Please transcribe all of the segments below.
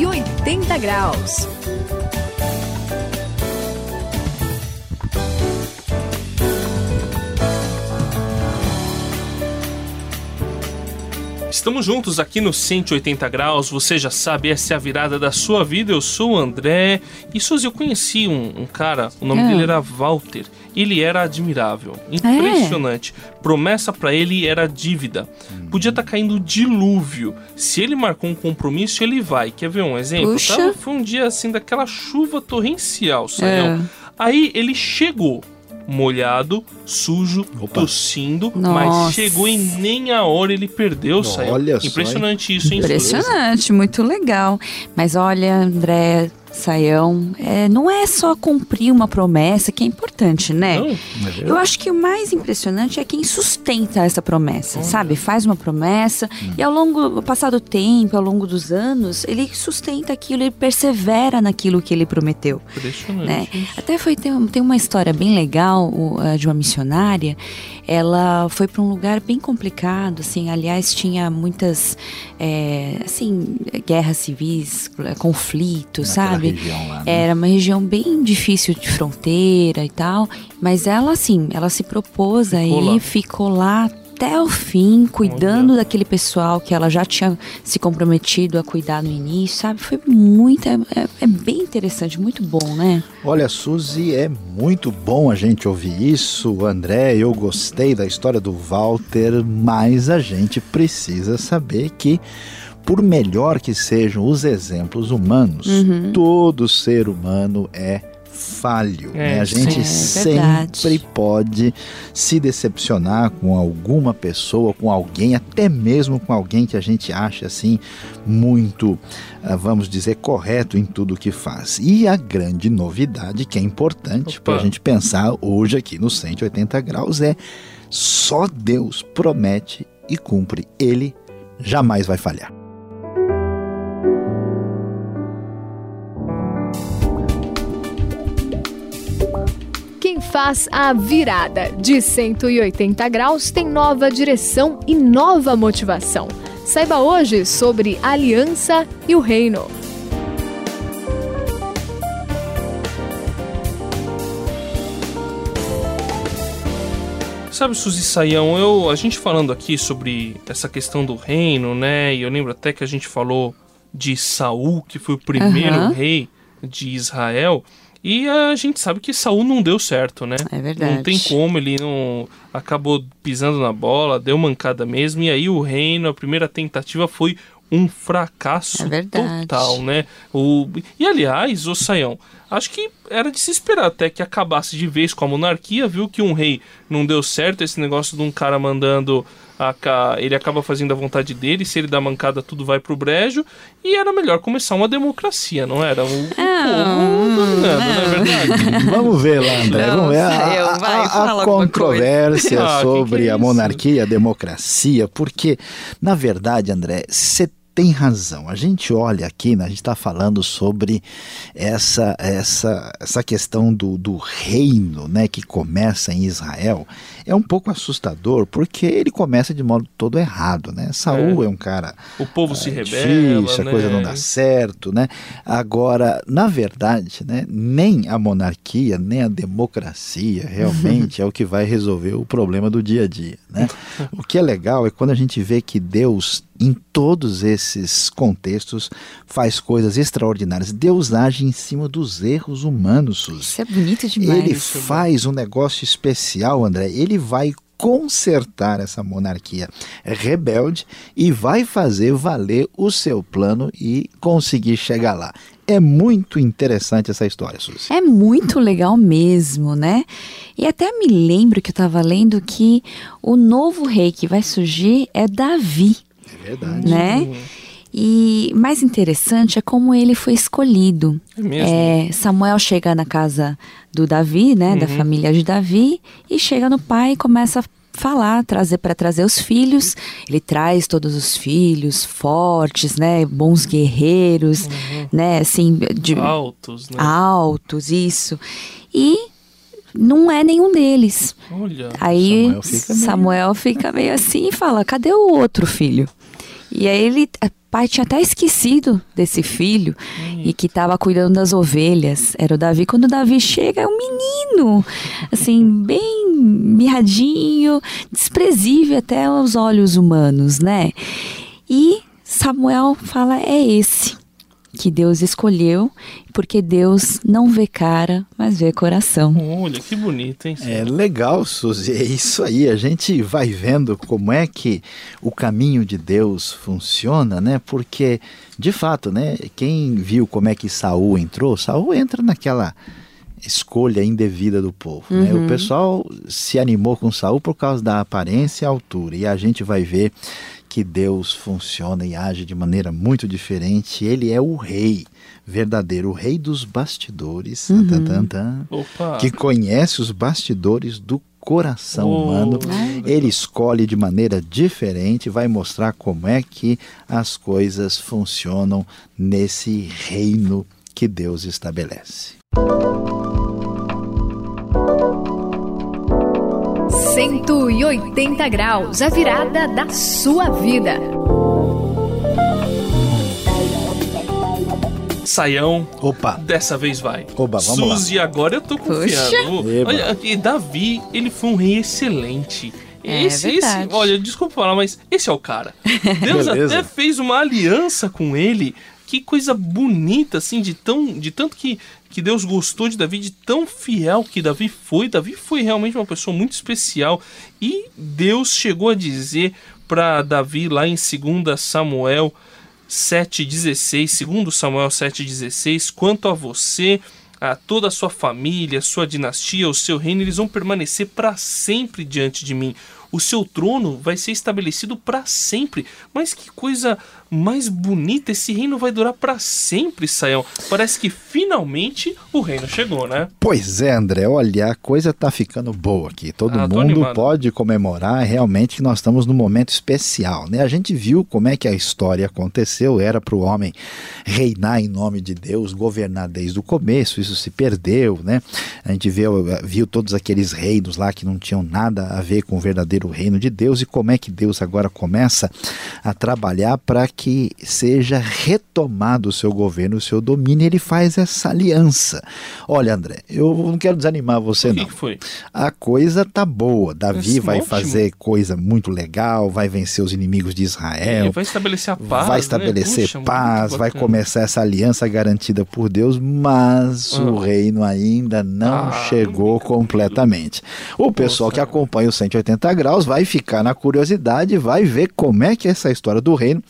180 graus. Estamos juntos aqui no 180 graus, você já sabe, essa é a virada da sua vida. Eu sou o André e Suzy, eu conheci um, um cara, o nome É. dele era Walter. Ele era admirável, impressionante. Promessa pra ele era dívida. Podia estar caindo um dilúvio. Se ele marcou um compromisso, ele vai. Quer ver um exemplo? Tava- foi um dia assim daquela chuva torrencial, Sayão. É. Aí ele chegou molhado, sujo, Opa. tossindo, Nossa. mas chegou e nem a hora ele perdeu, Sayão. Olha só, Impressionante isso, hein? Impressionante, muito legal. Mas olha, André, Saião, é, não é só cumprir uma promessa que é importante, né? Não? Eu acho que o mais impressionante é quem sustenta essa promessa, sabe? Faz uma promessa e ao longo do passar do tempo, ao longo dos anos, ele sustenta aquilo, ele persevera naquilo que ele prometeu. Impressionante. né? Até foi tem, tem uma história bem legal de uma missionária. Ela foi para um lugar bem complicado, assim. Aliás, tinha muitas, é, assim, guerras civis, conflitos, Naquela sabe? lá, né? Era uma região bem difícil de fronteira e tal. Mas ela, assim, ela se propôs aí, lá. ficou lá até o fim, cuidando daquele pessoal que ela já tinha se comprometido a cuidar no início, sabe? Foi muito, é, é- é bem interessante, muito bom, né? Olha, Suzy, é muito bom a gente ouvir isso. André, eu gostei da história do Walter, mas a gente precisa saber que, por melhor que sejam os exemplos humanos, Uhum. todo ser humano é falho. É, né? A gente sim, é sempre pode se decepcionar com alguma pessoa, com alguém, até mesmo com alguém que a gente acha assim muito, ah, vamos dizer, correto em tudo que faz. E a grande novidade que é importante para a gente pensar hoje aqui no 180 graus é só Deus promete e cumpre. Ele jamais vai falhar. Faz a virada de 180 graus tem nova direção e nova motivação. Saiba hoje sobre a aliança e o reino. Sabe, Suzy Saião, eu, a gente falando aqui sobre essa questão do reino, né? E eu lembro até que a gente falou de Saul, que foi o primeiro Aham. rei de Israel. E a gente sabe que Saul não deu certo, né? É verdade. Não tem como, ele não acabou pisando na bola, deu mancada mesmo. E aí o reino, a primeira tentativa foi um fracasso É total, né? O... E aliás, o Saião, acho que era de se esperar até que acabasse de vez com a monarquia, viu que um rei não deu certo, esse negócio de um cara mandando a ca- ele acaba fazendo a vontade dele, se ele dá mancada tudo vai pro brejo, e era melhor começar uma democracia, não era? O, o povo dominando, não é verdade? Vamos ver lá, André. Não, Vamos ver a, a- vai, a alguma controvérsia. Ah, que sobre que é a monarquia, a democracia, porque, na verdade, André, você tem razão. A gente olha aqui, né, a gente está falando sobre essa, essa, essa questão do, do reino né, que começa em Israel. É um pouco assustador, porque ele começa de modo todo errado. Né? Saul é, um cara O povo se é rebela, né? a coisa não dá certo, né? Agora, na verdade, né, nem a monarquia, nem a democracia realmente é o que vai resolver o problema do dia a dia, né? O que é legal é quando a gente vê que Deus em todos esses contextos faz coisas extraordinárias. Deus age em cima dos erros humanos, Suzy. Isso é bonito demais. Ele faz um negócio especial, André. Ele vai consertar essa monarquia rebelde e vai fazer valer o seu plano e conseguir chegar lá. É muito interessante essa história, Suzy. É muito legal mesmo, né? E até me lembro que eu estava lendo que o novo rei que vai surgir é Davi, É verdade. né? E mais interessante é como ele foi escolhido. É mesmo? É, Samuel chega na casa do Davi, né, da família de Davi, e chega no pai e começa a falar, trazer para trazer os filhos. Ele traz todos os filhos fortes, né, bons guerreiros, né, assim, de, Altos, né? altos, isso. E não é nenhum deles. Olha. Aí Samuel fica meio- Samuel fica meio assim e fala: cadê o outro filho? E aí ele, o pai tinha até esquecido desse filho hum. e que estava cuidando das ovelhas. Era o Davi. Quando o Davi chega, é um menino, assim, bem mirradinho, desprezível até aos olhos humanos, né? E Samuel fala: é esse que Deus escolheu, porque Deus não vê cara, mas vê coração. Olha, que bonito, hein? É legal, Suzy, é isso aí. A gente vai vendo como é que o caminho de Deus funciona, né? Porque, de fato, né, quem viu como é que Saul entrou, Saul entra naquela escolha indevida do povo. Uhum. Né? O uhum. pessoal se animou com Saul por causa da aparência e altura. E a gente vai ver que Deus funciona e age de maneira muito diferente. Ele é o rei verdadeiro, o rei dos bastidores, uhum. tan, tan, tan, que conhece os bastidores do coração oh. humano. Ele escolhe de maneira diferente, vai mostrar como é que as coisas funcionam nesse reino que Deus estabelece. 180 graus, a virada da sua vida. Saião. Opa. Dessa vez vai. Opa, vamos Suzy, lá. agora eu tô confiando. Olha, e Davi, ele foi um rei excelente. É, esse, esse, olha, desculpa falar, mas esse é o cara. Deus até fez uma aliança com ele. Que coisa bonita, assim, de tão, de tanto que que Deus gostou de Davi, de tão fiel que Davi foi. Davi foi realmente uma pessoa muito especial e Deus chegou a dizer para Davi lá em 2 Samuel 7,16, 2 Samuel 7,16, quanto a você, a toda a sua família, sua dinastia, o seu reino, eles vão permanecer para sempre diante de mim. O seu trono vai ser estabelecido para sempre. Mas que coisa mais bonita, esse reino vai durar para sempre, Saião. Parece que finalmente o reino chegou, né? Pois é, André, olha, a coisa tá ficando boa aqui. Todo ah, mundo pode comemorar realmente que nós estamos num momento especial, né? A gente viu como é que a história aconteceu, era para o homem reinar em nome de Deus, governar desde o começo, isso se perdeu, né? A gente viu, viu todos aqueles reinos lá que não tinham nada a ver com o verdadeiro reino de Deus e como é que Deus agora começa a trabalhar para que seja retomado o seu governo, o seu domínio, ele faz essa aliança. Olha, André, eu não quero desanimar você, o que não. Foi? A coisa tá boa. Davi vai ótimo. fazer coisa muito legal, vai vencer os inimigos de Israel. Ele vai estabelecer a paz. Vai né? estabelecer né? Puxa, paz, vai começar essa aliança garantida por Deus, mas ah. o reino ainda não ah, chegou não completamente. O pessoal Nossa. que acompanha o 180 graus vai ficar na curiosidade, vai ver como é que é essa história do reino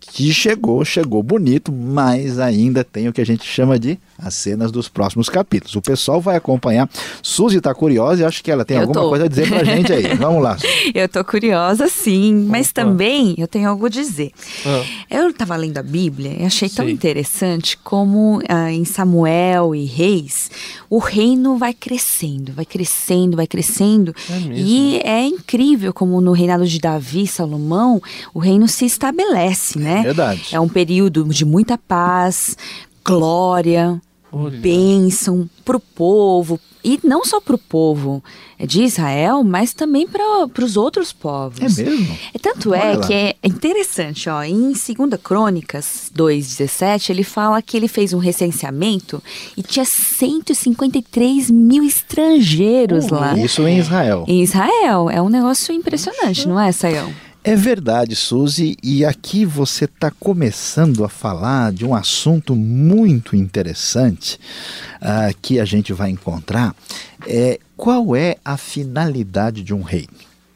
que chegou, chegou bonito, mas ainda tem o que a gente chama de as cenas dos próximos capítulos. O pessoal vai acompanhar. Suzy está curiosa e acho que ela tem eu alguma tô. coisa a dizer pra gente aí. Vamos lá. eu tô curiosa sim, mas Opa. também eu tenho algo a dizer. Ah. Eu estava lendo a Bíblia e achei tão interessante como ah, em Samuel e Reis o reino vai crescendo, vai crescendo, vai crescendo. É e é incrível como no reinado de Davi e Salomão o reino se estabelece, né? Verdade. É um período de muita paz, glória, Olha. bênção para o povo. E não só para o povo de Israel, mas também para os outros povos. É mesmo? É, tanto Olha é lá. que é interessante, ó, em 2 Crônicas 2,17, ele fala que ele fez um recenseamento e tinha 153 mil estrangeiros lá. Isso em Israel. Em Israel. É um negócio impressionante, não é, Sayão? É verdade, Suzy, e aqui você está começando a falar de um assunto muito interessante uh, que a gente vai encontrar. É, qual é a finalidade de um reino?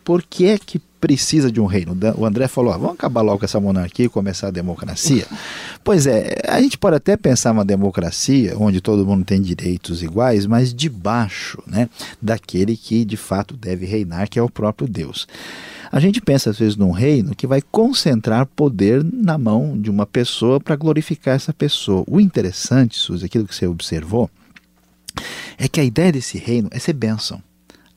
Por que é que precisa de um reino? O André falou: ah, vamos acabar logo com essa monarquia e começar a democracia. pois é, a gente pode até pensar uma democracia onde todo mundo tem direitos iguais, mas debaixo né, daquele que de fato deve reinar, que é o próprio Deus. A gente pensa às vezes num reino que vai concentrar poder na mão de uma pessoa para glorificar essa pessoa. O interessante, Suzy, aquilo que você observou, é que a ideia desse reino é ser bênção.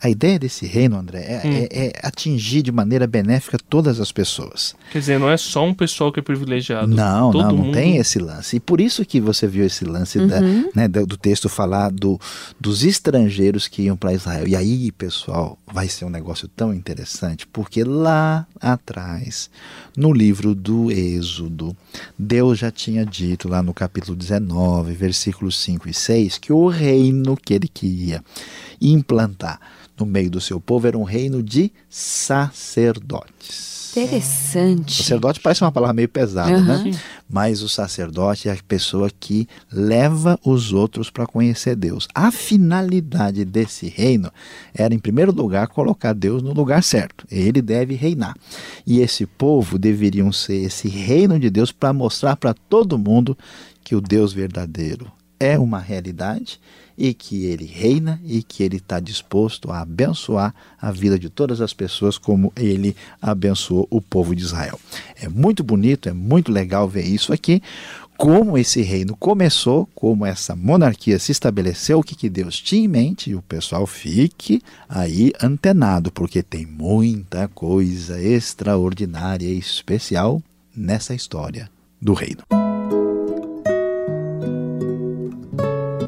A ideia desse reino, André, é, Hum. é- é atingir de maneira benéfica todas as pessoas. Quer dizer, não é só um pessoal que é privilegiado. Não, Todo não, não mundo... tem esse lance. E por isso que você viu esse lance da- né, do, do texto falar do, dos estrangeiros que iam para Israel. E aí, pessoal, vai ser um negócio tão interessante, porque lá atrás, no livro do Êxodo, Deus já tinha dito lá no capítulo 19, versículos 5 e 6, que o reino que ele queria implantar no meio do seu povo era um reino de sacerdotes. Interessante. Sacerdote parece uma palavra meio pesada, Aham. né? Mas o sacerdote é a pessoa que leva os outros para conhecer Deus. A finalidade desse reino era, em primeiro lugar, colocar Deus no lugar certo. Ele deve reinar. E esse povo deveriam ser esse reino de Deus para mostrar para todo mundo que o Deus verdadeiro é uma realidade e que ele reina e que ele está disposto a abençoar a vida de todas as pessoas como ele abençoou o povo de Israel. É muito bonito, é muito legal ver isso aqui, como esse reino começou, como essa monarquia se estabeleceu, o que, que Deus tinha em mente, e o pessoal fique aí antenado, porque tem muita coisa extraordinária e especial nessa história do reino.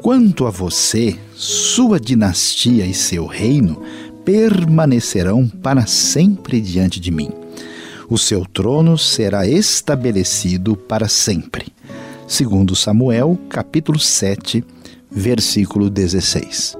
Quanto a você, sua dinastia e seu reino permanecerão para sempre diante de mim. O seu trono será estabelecido para sempre. Segundo Samuel, capítulo 7, versículo 16.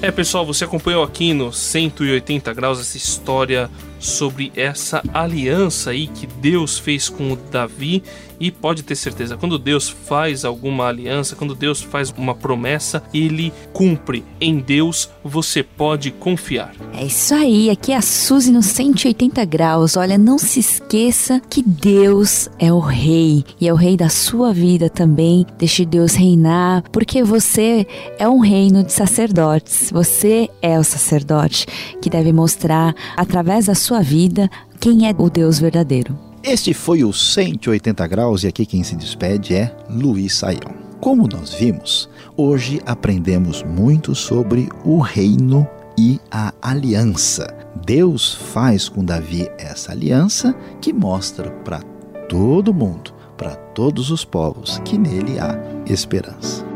É, pessoal, você acompanhou aqui no 180 graus essa história sobre essa aliança aí que Deus fez com o Davi e pode ter certeza, quando Deus faz alguma aliança, quando Deus faz uma promessa, ele cumpre. Em Deus você pode confiar. É isso aí, aqui é a Suzy no 180 graus. Olha, não se esqueça que Deus é o rei e é o rei da sua vida também. Deixe Deus reinar, porque você é um reino de sacerdotes. Você é o sacerdote que deve mostrar através da sua vida quem é o Deus verdadeiro. Este foi o 180 graus e aqui quem se despede é Luiz Saião. Como nós vimos, hoje aprendemos muito sobre o reino e a aliança. Deus faz com Davi essa aliança que mostra para todo mundo, para todos os povos, que nele há esperança.